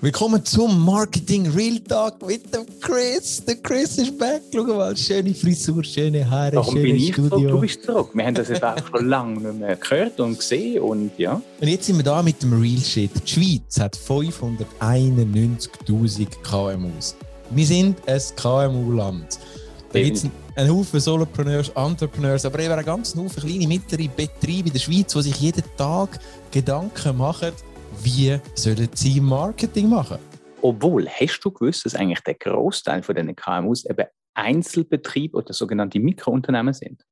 Willkommen zum Marketing Real Talk mit dem Chris. Der Chris ist back. Schau mal, schöne Frisur, schöne Haare, Warum bin ich Studio. zurück? Du bist zurück. Wir haben das jetzt auch schon lange nicht mehr gehört und gesehen und ja. Und jetzt sind wir da mit dem Real Shit. Die Schweiz hat 591.000 KMUs. Wir sind ein KMU-Land. Da gibt es einen Haufen Solopreneurs, Entrepreneurs, aber eben einen ganzen Haufen kleine, mittlere Betriebe in der Schweiz, die sich jeden Tag Gedanken machen, wie sollen sie Marketing machen. Obwohl, hast du gewusst, dass eigentlich der Großteil von diesen KMUs eben Einzelbetriebe oder sogenannte Mikrounternehmen sind?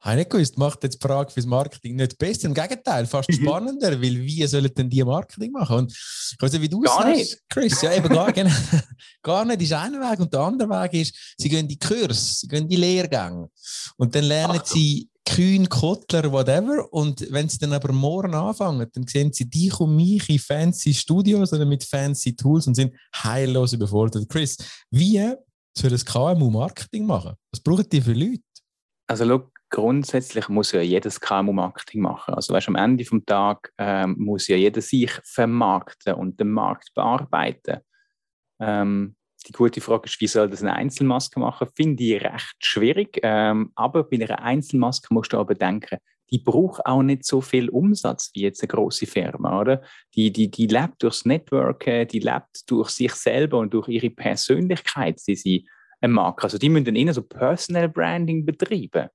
Habe ich nicht gewusst, macht jetzt die Frage fürs Marketing nicht besser. Im Gegenteil, fast spannender, weil wie sollen denn die Marketing machen? Und ich weiß nicht, wie du es Gar sagst, nicht. Chris. Ja, eben gar, genau, gar nicht ist ein Weg. Und der andere Weg ist, sie gehen die Kurs, sie gehen die Lehrgänge. Und dann lernen Ach. sie Kühn, Kottler, whatever. Und wenn sie dann aber morgen anfangen, dann sehen sie dich und mich in fancy Studios oder mit fancy Tools und sind heillos überfordert. Chris, wie soll das KMU Marketing machen? Was brauchen die für Leute? Also schau, grundsätzlich muss ja jedes KMU Marketing machen. Also weißt, am Ende vom Tag ähm, muss ja jeder sich vermarkten und den Markt bearbeiten. Ähm, die gute Frage ist, wie soll das eine Einzelmaske machen? Finde ich recht schwierig. Ähm, aber bei einer Einzelmaske musst du aber denken, die braucht auch nicht so viel Umsatz wie jetzt eine große Firma, oder? Die, die, die lebt durchs Networken, die lebt durch sich selber und durch ihre Persönlichkeit, die sie eine Marke. Also die müssen eher so Personal Branding betreiben.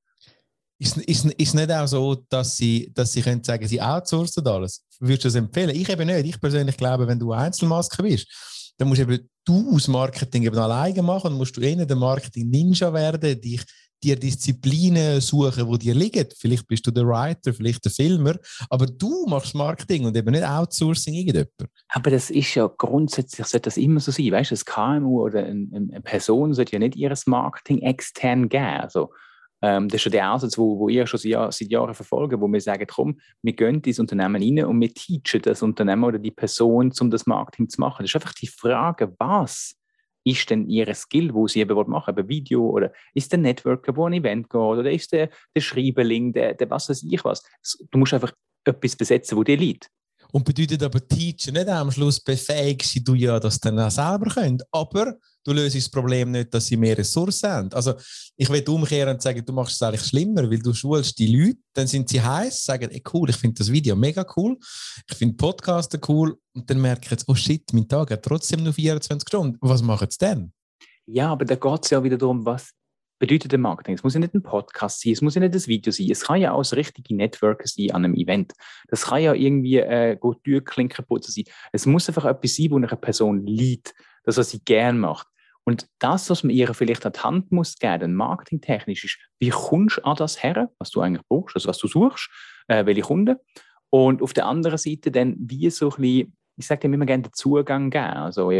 Ist, ist, ist nicht auch so, dass sie, dass sie können sagen, sie outsourcen alles? Würdest du das empfehlen? Ich eben nicht. Ich persönlich glaube, wenn du Einzelmaske bist, dann musst eben du das Marketing eben alleine machen und musst du eher der Marketing-Ninja werden, dich dir Disziplinen suchen, die dir liegen. Vielleicht bist du der Writer, vielleicht der Filmer, aber du machst Marketing und eben nicht Outsourcing irgendjemand. Aber das ist ja grundsätzlich, sollte das immer so sein. Weißt du, ein KMU oder ein- ein- eine Person sollte ja nicht ihr Marketing extern geben. Also, ähm, das ist schon der Ansatz, wo, wo ihr schon seit, Jahr, seit Jahren verfolgt, wo wir sagen, komm, wir gehen ins Unternehmen rein und wir teachen das Unternehmen oder die Person, um das Marketing zu machen. Das ist einfach die Frage, was ist denn ihr Skill, wo sie eben machen wollen, Video oder ist der Networker, an ein Event geht oder ist der, der Schreiberling, der, der was weiß ich was. Du musst einfach etwas besetzen, wo dir liegt. Und bedeutet aber Teacher nicht am Schluss befähigst du ja, dass dann selber können. Aber du löst das Problem nicht, dass sie mehr Ressourcen haben. Also ich will umkehren und sagen, du machst es eigentlich schlimmer, weil du schulst die Leute, dann sind sie heiß, sagen, ey, cool, ich finde das Video mega cool, ich finde Podcasten cool und dann merke ich jetzt, oh shit, mein Tag hat trotzdem nur 24 Stunden. Was machen sie denn? Ja, aber da geht es ja wieder darum, was bedeutet der Marketing. Es muss ja nicht ein Podcast sein, es muss ja nicht ein Video sein, es kann ja auch das richtige Networker sein an einem Event. Das kann ja irgendwie äh, gut Türklinken putzen sein. Es muss einfach etwas sein, wo eine Person liebt, das, was sie gern macht. Und das, was man ihr vielleicht an die Hand muss geben, marketingtechnisch, ist, wie kommst du an das her, was du eigentlich brauchst, also was du suchst, äh, welche Kunden. Und auf der anderen Seite dann, wie so ein bisschen, ich sage dem immer gerne, den Zugang geben. Also,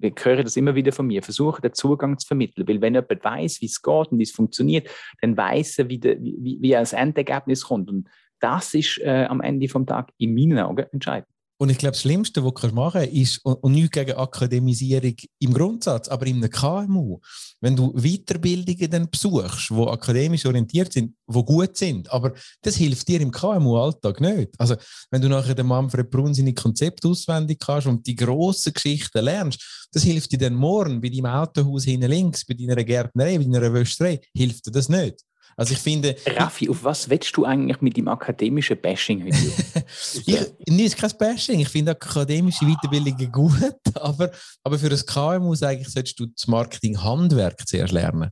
ich, höre das immer wieder von mir, versuche den Zugang zu vermitteln. Weil wenn jemand weiß, wie es geht und wie es funktioniert, dann weiß er, wie, der, wie, wie er als Endergebnis kommt. Und das ist äh, am Ende vom Tag in meinen Augen entscheidend. Und ich glaube, das Schlimmste, was du machen kannst, ist, und, und nichts gegen Akademisierung im Grundsatz, aber in einem KMU, wenn du Weiterbildungen dann besuchst, die akademisch orientiert sind, die gut sind, aber das hilft dir im KMU-Alltag nicht. Also, wenn du nachher den Manfred Brunn seine Konzepte auswendig kannst und die grossen Geschichten lernst, das hilft dir dann morgen bei deinem Autohaus hinten links, bei deiner Gärtnerei, bei deiner Wäscherei, hilft dir das nicht. Also ich finde, Raffi, auf was willst du eigentlich mit dem akademischen Bashing heute? ich, nee, ist kein Bashing. Ich finde akademische Weiterbildungen gut, aber, aber für ein KMU sage ich, solltest du das Marketing-Handwerk zuerst lernen.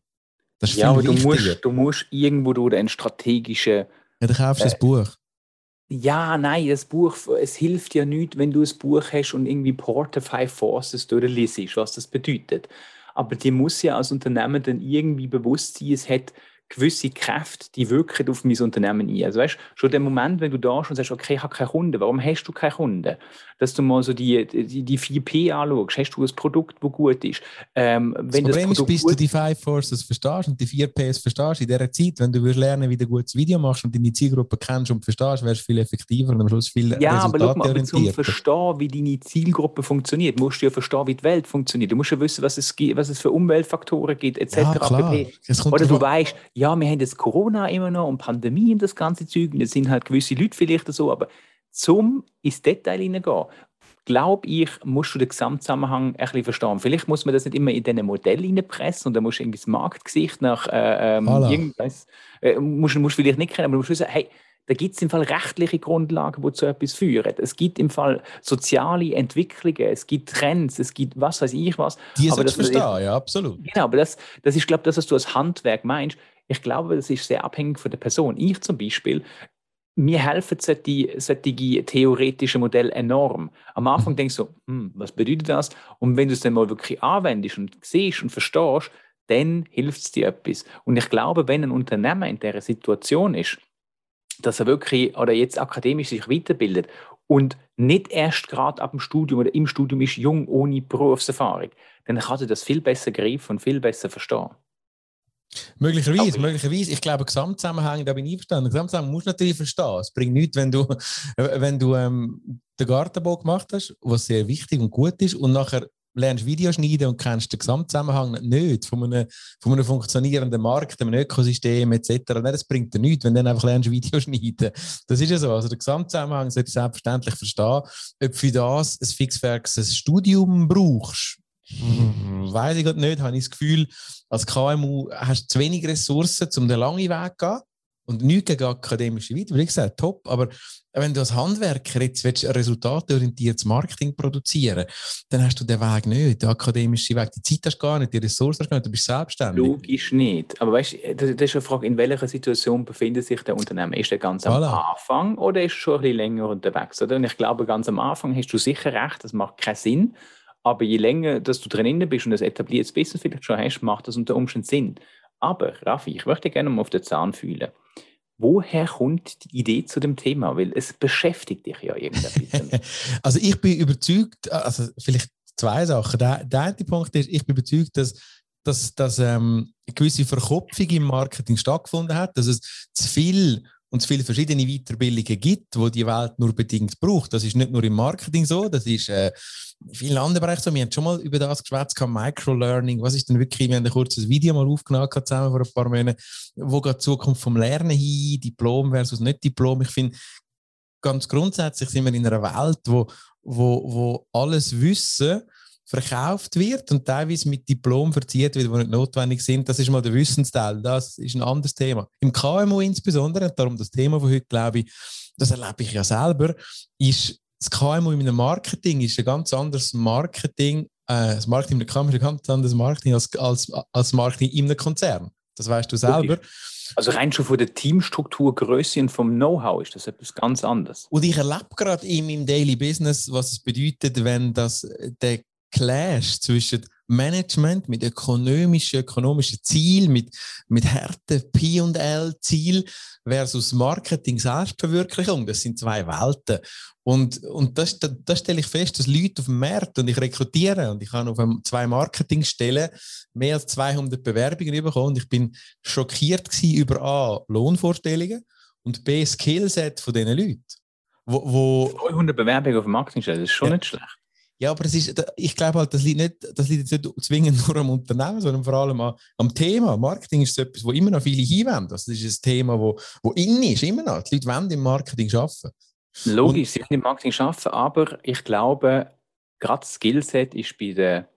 Das ist ja, aber viel du wichtiger. musst, du musst irgendwo durch einen strategischen Ja, dann kaufst du Äh, ein Buch. Ja, nein, das Buch, es hilft ja nicht, wenn du ein Buch hast und irgendwie Porter Five Forces durchliest, was das bedeutet. Aber dir muss ja als Unternehmen dann irgendwie bewusst sein, es hat gewisse Kräfte, die wirken auf mein Unternehmen ein. Also weißt, schon der Moment, wenn du da schon sagst, okay, ich habe keinen Kunden, warum hast du keinen Kunden? Dass du mal so die, die, die 4P anschaust, hast du ein Produkt, das gut ist? Ähm, Das wenn das Problem ist, Produkt bis du die Five Forces verstehst und die vier Ps verstehst in dieser Zeit, wenn du lernen, wie du ein gutes Video machst und deine Zielgruppe kennst und verstehst, wärst du viel effektiver und am Schluss viel Ja, aber schau mal, aber zum. Verstehen, wie deine Zielgruppe funktioniert, musst du ja verstehen, wie die Welt funktioniert. Du musst ja wissen, was es, gibt, was es für Umweltfaktoren gibt, etc. Ja, klar. Oder du weißt, ja, wir haben jetzt Corona immer noch und Pandemie und das ganze Zeug. Und es sind halt gewisse Leute vielleicht so, aber zum ins Detail hineingehen, glaube ich, musst du den Gesamtzusammenhang ein bisschen verstehen. Vielleicht muss man das nicht immer in diese Modelle reinpressen und dann musst du irgendwie das Marktgesicht nach äh, ähm, irgendwas, äh, musst, musst vielleicht nicht kennen, aber du musst wissen, hey, da gibt es im Fall rechtliche Grundlagen, die zu etwas führen. Es gibt im Fall soziale Entwicklungen, es gibt Trends, es gibt was weiß ich was. Die aber das verstehen, ja, absolut. Genau, aber das, das ist, glaube ich, das, was du als Handwerk meinst. Ich glaube, das ist sehr abhängig von der Person. Ich zum Beispiel, mir helfen solche, solche theoretischen Modelle enorm. Am Anfang mhm. denkst du, hm, was bedeutet das? Und wenn du es dann mal wirklich anwendest und siehst und verstehst, dann hilft es dir etwas. Und ich glaube, wenn ein Unternehmer in dieser Situation ist, dass er wirklich oder jetzt akademisch sich weiterbildet und nicht erst gerade ab dem Studium oder im Studium ist jung ohne Berufserfahrung, dann kann er das viel besser greifen und viel besser verstehen. Möglicherweise, möglicherweise. Ich glaube, Gesamtzusammenhang, da bin ich einverstanden. Gesamtzusammenhang musst du natürlich verstehen. Es bringt nichts, wenn du, wenn du ähm, den Gartenbau gemacht hast, was sehr wichtig und gut ist, und nachher lernst Videos schneiden und kennst den Gesamtzusammenhang nicht von einem, von einem funktionierenden Markt, einem Ökosystem etc. Nein, das bringt dir nichts, wenn du dann einfach lernst Videos schneiden. Das ist ja so. Also der Gesamtzusammenhang sollte ich selbstverständlich verstehen. Ob für das ein fixfertiges Studium brauchst, weiß ich nicht, habe ich das Gefühl, als KMU hast du zu wenig Ressourcen, um den langen Weg zu gehen. Und nichts gegen akademische Weite, wie gesagt, top. Aber wenn du als Handwerker jetzt willst, resultatorientiertes Marketing produzieren dann hast du den Weg nicht, den akademischen Weg. Die Zeit hast du gar nicht, die Ressourcen hast du gar nicht, du bist selbstständig. Logisch nicht. Aber weißt du, das ist eine Frage, in welcher Situation befindet sich der Unternehmer? Ist er ganz am voilà. Anfang oder ist er schon ein bisschen länger unterwegs? Oder? Und ich glaube, ganz am Anfang hast du sicher recht, das macht keinen Sinn. Aber je länger dass du drin bist und ein etabliertes Business vielleicht schon hast, macht das unter Umständen Sinn. Aber, Raffi, ich möchte gerne mal auf den Zahn fühlen. Woher kommt die Idee zu dem Thema? Weil es beschäftigt dich ja irgendwie. also ich bin überzeugt, also vielleicht zwei Sachen. Der, der eine Punkt ist, ich bin überzeugt, dass dass, dass ähm, eine gewisse Verkopfung im Marketing stattgefunden hat, dass es zu viel und es viele verschiedene Weiterbildungen gibt, wo die Welt nur bedingt braucht. Das ist nicht nur im Marketing so, das ist äh, in vielen anderen Bereichen so. Wir haben schon mal über das geschwätzt, Microlearning. Was ist denn wirklich? Wir haben ein kurzes Video mal aufgenommen zusammen vor ein paar Monaten. Wo geht die Zukunft vom Lernen hin? Diplom versus nicht Diplom? Ich finde, ganz grundsätzlich sind wir in einer Welt, wo, wo, wo alles Wissen verkauft wird und teilweise mit Diplom verziert wird, die nicht notwendig sind. Das ist mal der Wissensteil. Das ist ein anderes Thema. Im KMU insbesondere, und darum das Thema von heute, glaube ich, das erlebe ich ja selber, ist das KMU in einem Marketing ist ein ganz anderes Marketing. Äh, das Marketing in der KMU ist ein ganz anderes Marketing als, als, als Marketing in einem Konzern. Das weißt du selber. Also rein schon von der Teamstruktur, Größe und vom Know-how ist das etwas ganz anderes. Und ich erlebe gerade in meinem Daily Business, was es bedeutet, wenn das der Clash zwischen Management mit ökonomischen, ökonomischen Ziel, mit, mit harten P&L-Ziel versus Marketing, Selbstverwirklichung. Das sind zwei Welten. Und, und das, das, das stelle ich fest, dass Leute auf dem Markt und ich rekrutiere und ich habe auf zwei Marketingstellen mehr als 200 Bewerbungen bekommen und ich bin schockiert über A, Lohnvorstellungen und B, Skillset von diesen Leuten. Wo, wo 200 Bewerbungen auf dem Marketingstelle, das ist schon ja. nicht schlecht. Ja, aber das ist, ich glaube halt, das liegt nicht, das liegt jetzt nicht zwingend nur am Unternehmen, sondern vor allem am Thema. Marketing ist so etwas, wo immer noch viele hinwenden. Das ist ein Thema, wo, wo in ist, immer noch. Die Leute wollen im Marketing arbeiten. Logisch, sie wollen im Marketing arbeiten, aber ich glaube, gerade das Skillset ist bei der,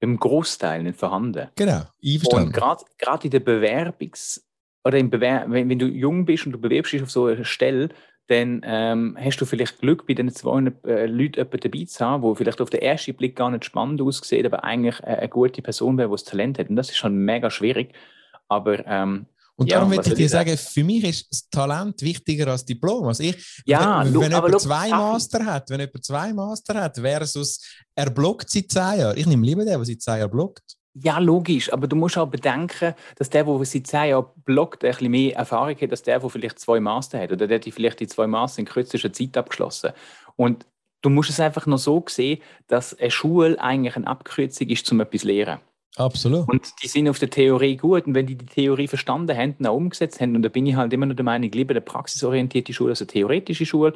im Großteil nicht vorhanden. Genau, einverstanden. Und gerade, gerade in der Bewerbungs- oder im Bewer wenn, wenn du jung bist und du bewirbst dich auf so eine Stelle, dann ähm, hast du vielleicht Glück, bei den 200 äh, Leuten jemanden dabei zu haben, der vielleicht auf den ersten Blick gar nicht spannend aussieht, aber eigentlich äh, eine gute Person wäre, die das Talent hat. Und das ist schon mega schwierig. Aber ähm, und darum ja, würde ich dir sagen, für mich ist das Talent wichtiger als Diplom. Also ich, ja, wenn, wenn jemand zwei Master hat, wenn jemand zwei Master hat, versus er blockt seit zehn Jahren. Ich nehme lieber den, der seit zehn Jahren blockt. Ja, logisch, aber du musst auch bedenken, dass der, der seit zehn Jahren bloggt, ein bisschen mehr Erfahrung hat als der, der vielleicht zwei Master hat. Oder der hat vielleicht die zwei Master in kürzester Zeit abgeschlossen. Und du musst es einfach noch so sehen, dass eine Schule eigentlich eine Abkürzung ist, um etwas zu lernen. Absolut. Und die sind auf der Theorie gut. Und wenn die die Theorie verstanden haben und auch umgesetzt haben, und da bin ich halt immer noch der Meinung, lieber eine praxisorientierte Schule als eine theoretische Schule.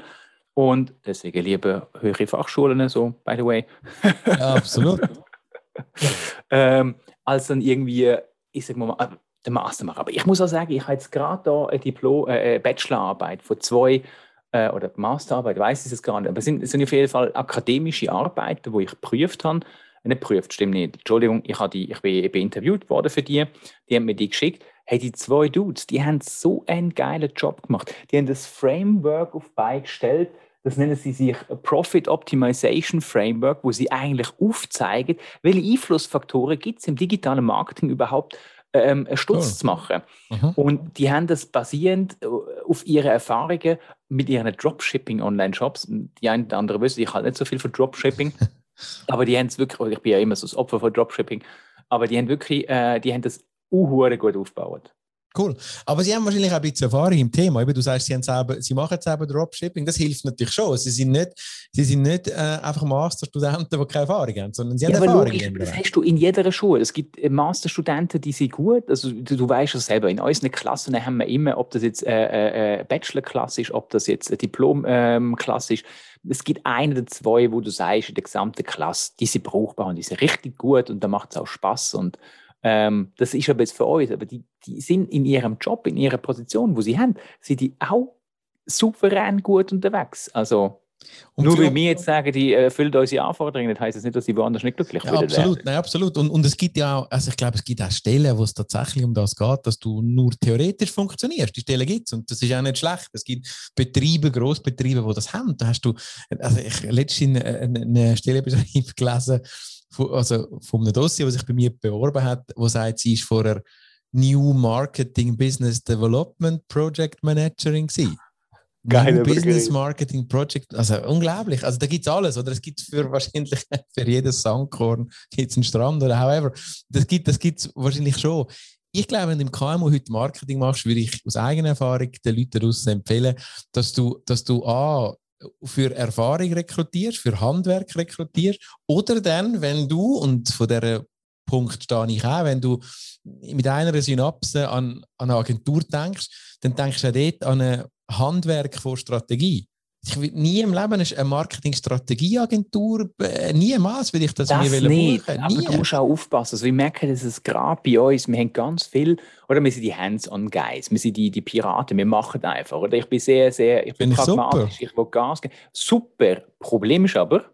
Und deswegen lieber höhere Fachschulen, so, by the way. Ja, absolut. ähm, als dann irgendwie, ich sag mal, äh, den Master machen. Aber ich muss auch sagen, ich habe jetzt gerade da eine Diplom, äh, Bachelorarbeit von zwei äh, oder Masterarbeit, weiß ich es gar nicht, aber es sind, es sind auf jeden Fall akademische Arbeiten, wo ich geprüft habe. Nicht geprüft, stimmt nicht. Entschuldigung, ich, habe die, ich bin, bin interviewt worden für die, die haben mir die geschickt. Hey, die zwei Dudes, die haben so einen geilen Job gemacht. Die haben das Framework auf beigestellt, das nennen sie sich Profit Optimization Framework, wo sie eigentlich aufzeigen, welche Einflussfaktoren gibt es im digitalen Marketing überhaupt ähm, einen Stutz oh. zu machen. Mhm. Und die haben das basierend äh, auf ihre Erfahrungen mit ihren Dropshipping-Online-Shops. Die einen oder andere wissen, ich halte nicht so viel von Dropshipping, aber die haben es wirklich, ich bin ja immer so das Opfer von Dropshipping, aber die haben wirklich, äh, die haben das uh, gut aufgebaut. Cool. Aber Sie haben wahrscheinlich auch ein bisschen Erfahrung im Thema. du sagst, Sie, haben selber, Sie machen selber Dropshipping. Das hilft natürlich schon. Sie sind nicht, Sie sind nicht äh, einfach Masterstudenten, die keine Erfahrung haben, sondern Sie haben ja, Erfahrung. Logisch, das hast du in jeder Schule. Es gibt äh, Masterstudenten, die sind gut. Also, du, du weißt es selber. In unseren Klassen haben wir immer, ob das jetzt äh, äh, äh Bachelor-Klasse ist, ob das jetzt eine Diplom-Klasse ist. Es gibt eine oder zwei, wo du sagst, in der gesamten Klasse, die sind brauchbar und die sind richtig gut und da macht es auch Spaß. Und ähm, das ist aber jetzt für uns, aber die, die sind in ihrem Job, in ihrer Position, wo sie haben, sind die auch souverän gut unterwegs. Also und Nur weil wir jetzt sagen, die erfüllen unsere Anforderungen, das heisst das nicht, dass sie woanders nicht glücklich ja, absolut, nein, absolut. Und, und es gibt ja auch, also ich glaube, es gibt auch Stellen, wo es tatsächlich um das geht, dass du nur theoretisch funktionierst. Die Stellen gibt es und das ist auch nicht schlecht. Es gibt Betriebe, Großbetriebe, die das haben. Da hast du, also ich letztens eine, eine Stellenbeschreibung gelesen, also von einem Dossier, das sich bei mir beworben hat, wo sagt, sie ist vorher New Marketing Business Development Project Managerin gewesen. Geile Business Marketing Project, also unglaublich. Also da gibt es alles, oder? Es gibt für wahrscheinlich für jedes Sandkorn gibt's einen Strand oder however. Das gibt es das wahrscheinlich schon. Ich glaube, wenn du im KMU heute Marketing machst, würde ich aus eigener Erfahrung den Leuten daraus empfehlen, dass du, dass du A, für Erfahrung rekrutierst, für Handwerk rekrutierst, oder dann, wenn du, und von der Punkt stehe ich auch, wenn du mit einer Synapse an, an eine Agentur denkst, dann denkst du auch dort an ein Handwerk von Strategie. Ich will nie im Leben eine Marketingstrategieagentur, äh, niemals will ich das, das mir nicht, buchen. Aber du musst auch aufpassen. Also wir merken, dass es gerade bei uns, wir haben ganz viel, oder wir sind die Hands-on-Guys, wir sind die, die Piraten, wir machen einfach. Oder ich bin sehr, sehr, ich bin, bin pragmatisch, ich, ich will Gas geben. Super. Problem ist aber,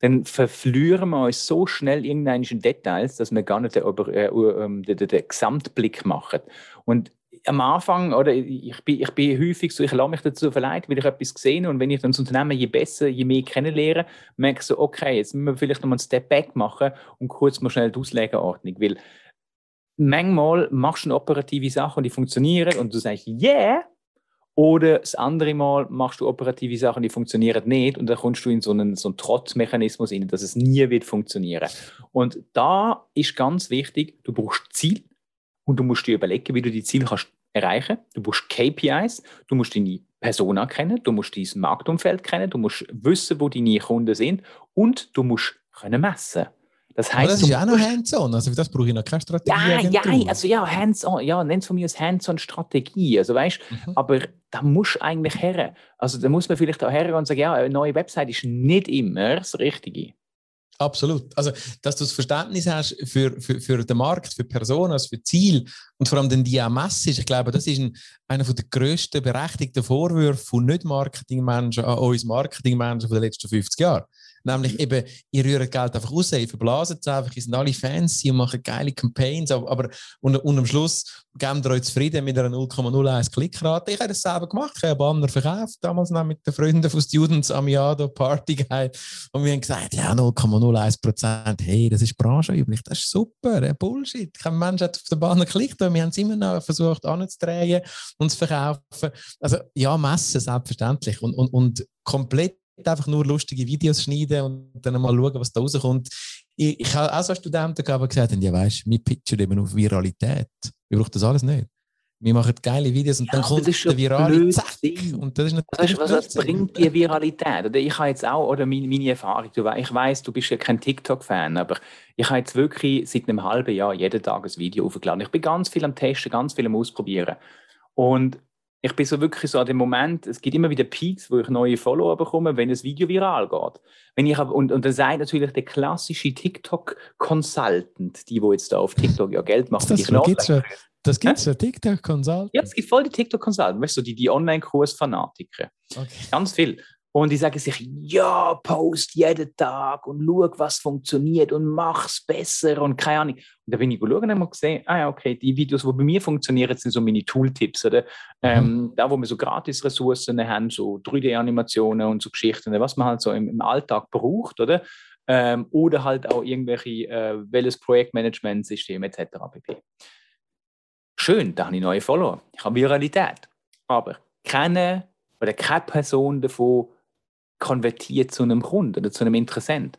dann verlieren wir uns so schnell irgendwelche Details, dass wir gar nicht den, äh, den, den, den Gesamtblick machen. Und am Anfang, oder ich bin, ich bin häufig so, ich lasse mich dazu verleiten, weil ich etwas gesehen und wenn ich dann das Unternehmen je besser, je mehr kennenlerne, merke ich so, okay, jetzt müssen wir vielleicht nochmal einen Step Back machen und kurz mal schnell die Auslegeordnung, weil manchmal machst du eine operative Sache und die funktionieren und du sagst, yeah, oder das andere Mal machst du operative Sachen, die funktionieren nicht und dann kommst du in so einen, so einen Trotzmechanismus rein, dass es nie wird funktionieren. Und da ist ganz wichtig, du brauchst Ziel und du musst dir überlegen, wie du die Ziele kannst erreichen. Du musst KPIs, du musst deine Persona kennen, du musst dein Marktumfeld kennen, du musst wissen, wo deine Kunden sind und du musst können messen. Das heißt, das ist ja auch noch hands-on, also für das brauche ich noch keine Strategie. Ja, ja, also ja, hands-on, ja, nenn es von mir als hands-on-Strategie, also weißt, mhm. aber da muss du eigentlich her. Also da muss man vielleicht auch her und sagen, ja, eine neue Website ist nicht immer das Richtige. Absolut. Also, dass du das Verständnis hast für, für, für den Markt, für Personen, also für Ziel und vor allem die auch message. Ich glaube, das ist ein, einer der grössten berechtigten Vorwürfe von Nicht-Marketing-Menschen an uns Marketing-Menschen den letzten 50 Jahren. Nämlich mhm. eben, ihr rührt Geld einfach raus, ihr verblasen es einfach, ihr sind alle fancy und machen geile Campaigns, aber, aber und, und am Schluss geben ihr euch zufrieden mit einer 0,01 Klickrate. Ich habe das selber gemacht, ich habe einen Banner verkauft, damals noch mit den Freunden von Students Amiado Party Guide und wir haben gesagt, ja 0,01 Prozent, hey, das ist branchenüblich, das ist super, Bullshit. Kein Mensch hat auf den Banner geklickt, aber wir haben es immer noch versucht anzudrehen und zu verkaufen. Also ja, messen selbstverständlich und, und, und komplett einfach nur lustige Videos schneiden und dann mal schauen, was da rauskommt. Ich, ich habe auch so Studenten gehabt, die gesagt haben, ja weißt, wir pitchen eben auf Viralität. Wir brauchen das alles nicht. Wir machen geile Videos und ja, dann kommt der virale Zack. Und das ist natürlich weißt, was, was bringt die Viralität? Oder ich habe jetzt auch, oder meine, meine Erfahrung, du, ich weiß, du bist ja kein TikTok-Fan, aber ich habe jetzt wirklich seit einem halben Jahr jeden Tag ein Video aufgeladen. Ich bin ganz viel am Testen, ganz viel am Ausprobieren. Und ich bin so wirklich so an dem Moment, es gibt immer wieder Peaks, wo ich neue Follower bekomme, wenn das Video viral geht. Wenn ich und, und dann sagt natürlich der klassische TikTok-Consultant, die, wo jetzt da auf TikTok ja Geld machen, das, die gibt's schon. Das gibt es ja, TikTok Consult. Ja, es gibt voll die TikTok Consult. Weißt du, die, die Online-Kurs-Fanatiker. Okay. Ganz viel. Und die sagen sich, ja, post jeden Tag und schau, was funktioniert und mach's besser und keine Ahnung. Und da bin ich geschaut und habe gesehen, ah ja, okay, die Videos, die bei mir funktionieren, sind so meine Tooltips, oder? Mhm. Ähm, da, wo wir so Gratis-Ressourcen haben, so 3D-Animationen und so Geschichten, was man halt so im, im Alltag braucht, oder? Ähm, oder halt auch irgendwelche, äh, welches Projektmanagement-System etc. pp. Schön, da habe ich neue Follower. Ich habe Viralität. Aber keine oder keine Person davon konvertiert zu einem Kunden oder zu einem Interessent.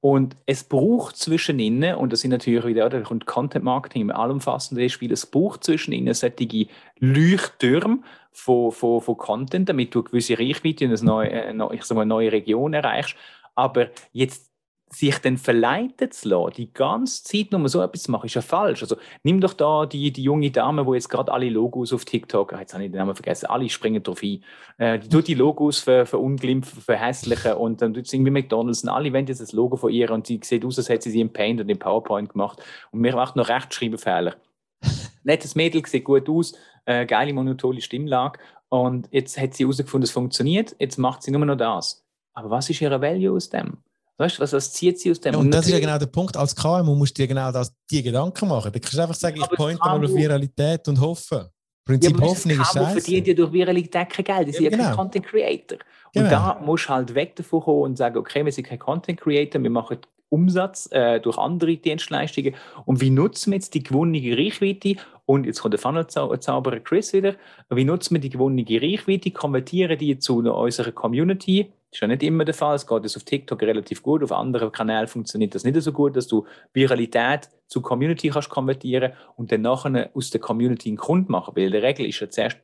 Und es braucht zwischen ihnen, und das sind natürlich wieder, da kommt Content Marketing im allumfassenden Spiel, es braucht zwischen ihnen solche Leuchttürme von, von, von Content, damit du eine gewisse Reichweite in eine neue, äh, ich sag mal, eine neue Region erreichst. Aber jetzt sich dann verleiten zu lassen, die ganze Zeit nur so etwas zu machen, ist ja falsch. Also nimm doch da die, die junge Dame, wo jetzt gerade alle Logos auf TikTok, jetzt habe ich den Namen vergessen, alle springen drauf ein, äh, die tut die Logos ver, verunglimpfen, verhässlichen und dann tut sie irgendwie McDonalds und alle wollen jetzt das Logo von ihr und sie sieht aus, als hätte sie sie im Paint und im PowerPoint gemacht und mir macht noch Rechtschreibfehler. Nettes Mädel, sieht gut aus, äh, geile monotone Stimmlage und jetzt hat sie herausgefunden, es funktioniert, jetzt macht sie nur noch das. Aber was ist ihre Value aus dem? Weißt du, was, was zieht sie aus dem? Ja, und das ist ja genau der Punkt. Als KMU musst du dir genau das, die Gedanken machen. Du kannst einfach sagen, ich pointe mal auf Viralität und hoffe. Prinzip ja, Hoffnung ist scheiße. verdient ja durch Viralität kein Geld. Die sind ja, genau. kein Content Creator. Und genau. da musst du halt weg davon kommen und sagen, okay, wir sind kein Content Creator, wir machen Umsatz äh, durch andere Dienstleistungen. Und wie nutzen wir jetzt die gewonnene Reichweite? Und jetzt kommt der Funnel-Zauberer Chris wieder. Wie nutzen wir die gewonnene Reichweite, konvertieren die zu unserer Community das ist ja nicht immer der Fall. Es geht jetzt auf TikTok relativ gut, auf anderen Kanälen funktioniert das nicht so gut, dass du Viralität zu Community kannst konvertieren und dann nachher aus der Community einen Kunden machen. Weil in der Regel ist ja zuerst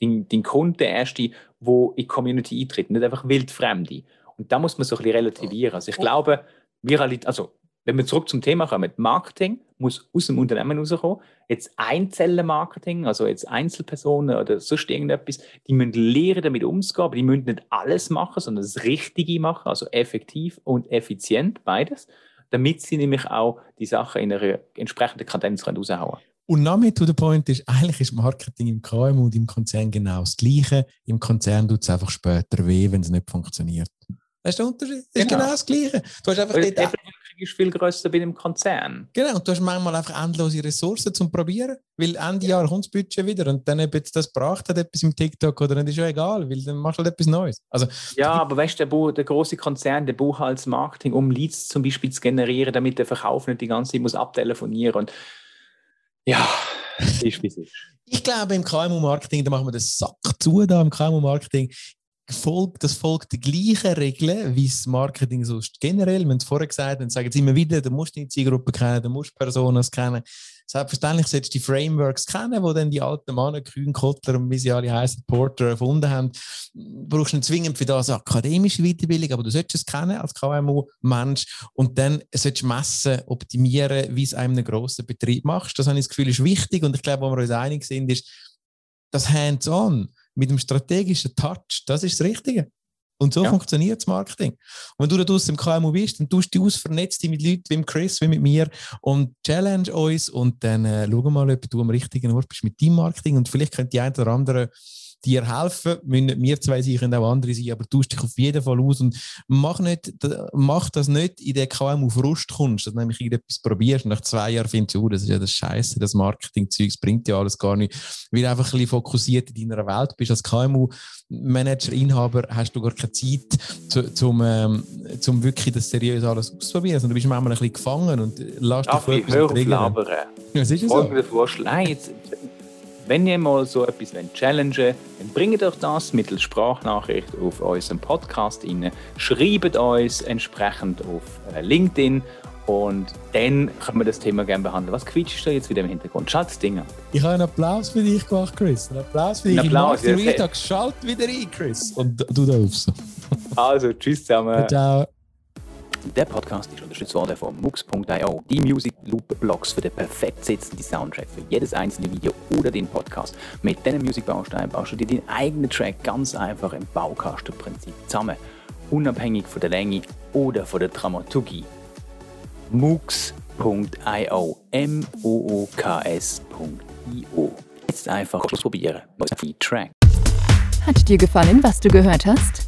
dein, dein Kunde der Erste, der in die Community eintritt, nicht einfach Wildfremde. Und da muss man so ein bisschen relativieren. Also ich glaube, Viralität, also wenn wir zurück zum Thema kommen, Marketing muss aus dem Unternehmen rauskommen. Jetzt Einzelmarketing, also jetzt Einzelpersonen oder sonst irgendetwas, die müssen lernen, damit umzugehen, aber die müssen nicht alles machen, sondern das Richtige machen, also effektiv und effizient, beides, damit sie nämlich auch die Sachen in einer entsprechenden Kadenz raushauen können. Und damit to the point ist, eigentlich ist Marketing im KMU und im Konzern genau das Gleiche. Im Konzern tut es einfach später weh, wenn es nicht funktioniert. Das ist der Unterschied. Das ist genau, genau das Gleiche. Du hast einfach dort ist viel grösser bei einem Konzern. Genau, und du hast manchmal einfach endlose Ressourcen zum Probieren, weil Ende Jahr kommt das Budget wieder und dann, ob jetzt das gebracht hat, etwas im TikTok oder nicht, ist ja egal, weil dann machst du halt etwas Neues. Also, ja, aber weißt du, der, der große Konzern, der Buchhaltsmarketing, um Leads zum Beispiel zu generieren, damit der Verkauf nicht die ganze Zeit muss abtelefonieren und ja, ist wie es ist. Ich glaube, im KMU-Marketing, da machen wir den Sack zu, da im KMU-Marketing, folgt, das folgt die gleichen Regeln wie das Marketing sonst generell. Wir haben es vorher gesagt, und sagen es immer wieder, du musst die Zielgruppe kennen, du musst Personen kennen. Selbstverständlich solltest du die Frameworks kennen, die dann die alten Männer, Kühn, Kottler und wie sie alle heißen, Porter erfunden haben. Du brauchst nicht zwingend für das akademische Weiterbildung, aber du solltest es kennen als KMU-Mensch und dann solltest du messen, optimieren, wie es einem einen grossen Betrieb machst. Das habe ich das Gefühl, ist wichtig und ich glaube, wo wir uns einig sind, ist, das Hands-on mit dem strategischen Touch, das ist das Richtige. Und so ja. funktioniert das Marketing. Und wenn du da draußen im KMU bist, dann tust du aus, vernetzt dich mit Leuten wie Chris, wie mit mir und challenge uns und dann äh, schau mal, ob du am richtigen Ort bist mit deinem Marketing und vielleicht könnte die eine oder andere dir helfen. Müssen wir zwei sein, können auch andere sein, aber du dich auf jeden Fall aus und mach, nicht, mach das nicht in der KMU Frust kommst, dass du nämlich irgendetwas probierst und nach zwei Jahren findest du, oh, das ist ja das Scheiße, das Marketing-Zeug, bringt ja alles gar nicht, weil du einfach ein bisschen fokussiert in deiner Welt bist. Als KMU-Manager, Inhaber hast du gar keine Zeit, zu, zum, ähm, zum wirklich das seriös alles auszuprobieren, sondern du bist manchmal ein bisschen gefangen und lässt dich von etwas hör auf labern. Das ist ja so. Vorschlag, wenn ihr mal so etwas challengen wollt, dann bringt euch das mittels Sprachnachricht auf unserem Podcast rein. Schreibt uns entsprechend auf äh, LinkedIn und dann können wir das Thema gerne behandeln. Was quietschst du jetzt wieder im Hintergrund? Schalt das Ding an. Ich habe einen Applaus für dich gemacht, Chris. Einen Applaus für dich. Ein Applaus. Ich mache Schalt wieder ein, Chris. Und du darfst. Also, tschüss zusammen. Ciao. Der Podcast ist unterstützt worden von Mux.io, die Music Loop Blogs für den perfekt sitzenden Soundtrack für jedes einzelne Video oder den Podcast. Mit diesen Musikbausteinen baust du dir deinen eigenen Track ganz einfach im Baukastenprinzip zusammen, unabhängig von der Länge oder von der Dramaturgie. Mux.io, M-O-O-K-S.io. Jetzt einfach ausprobieren. Free Track. Hat dir gefallen, was du gehört hast?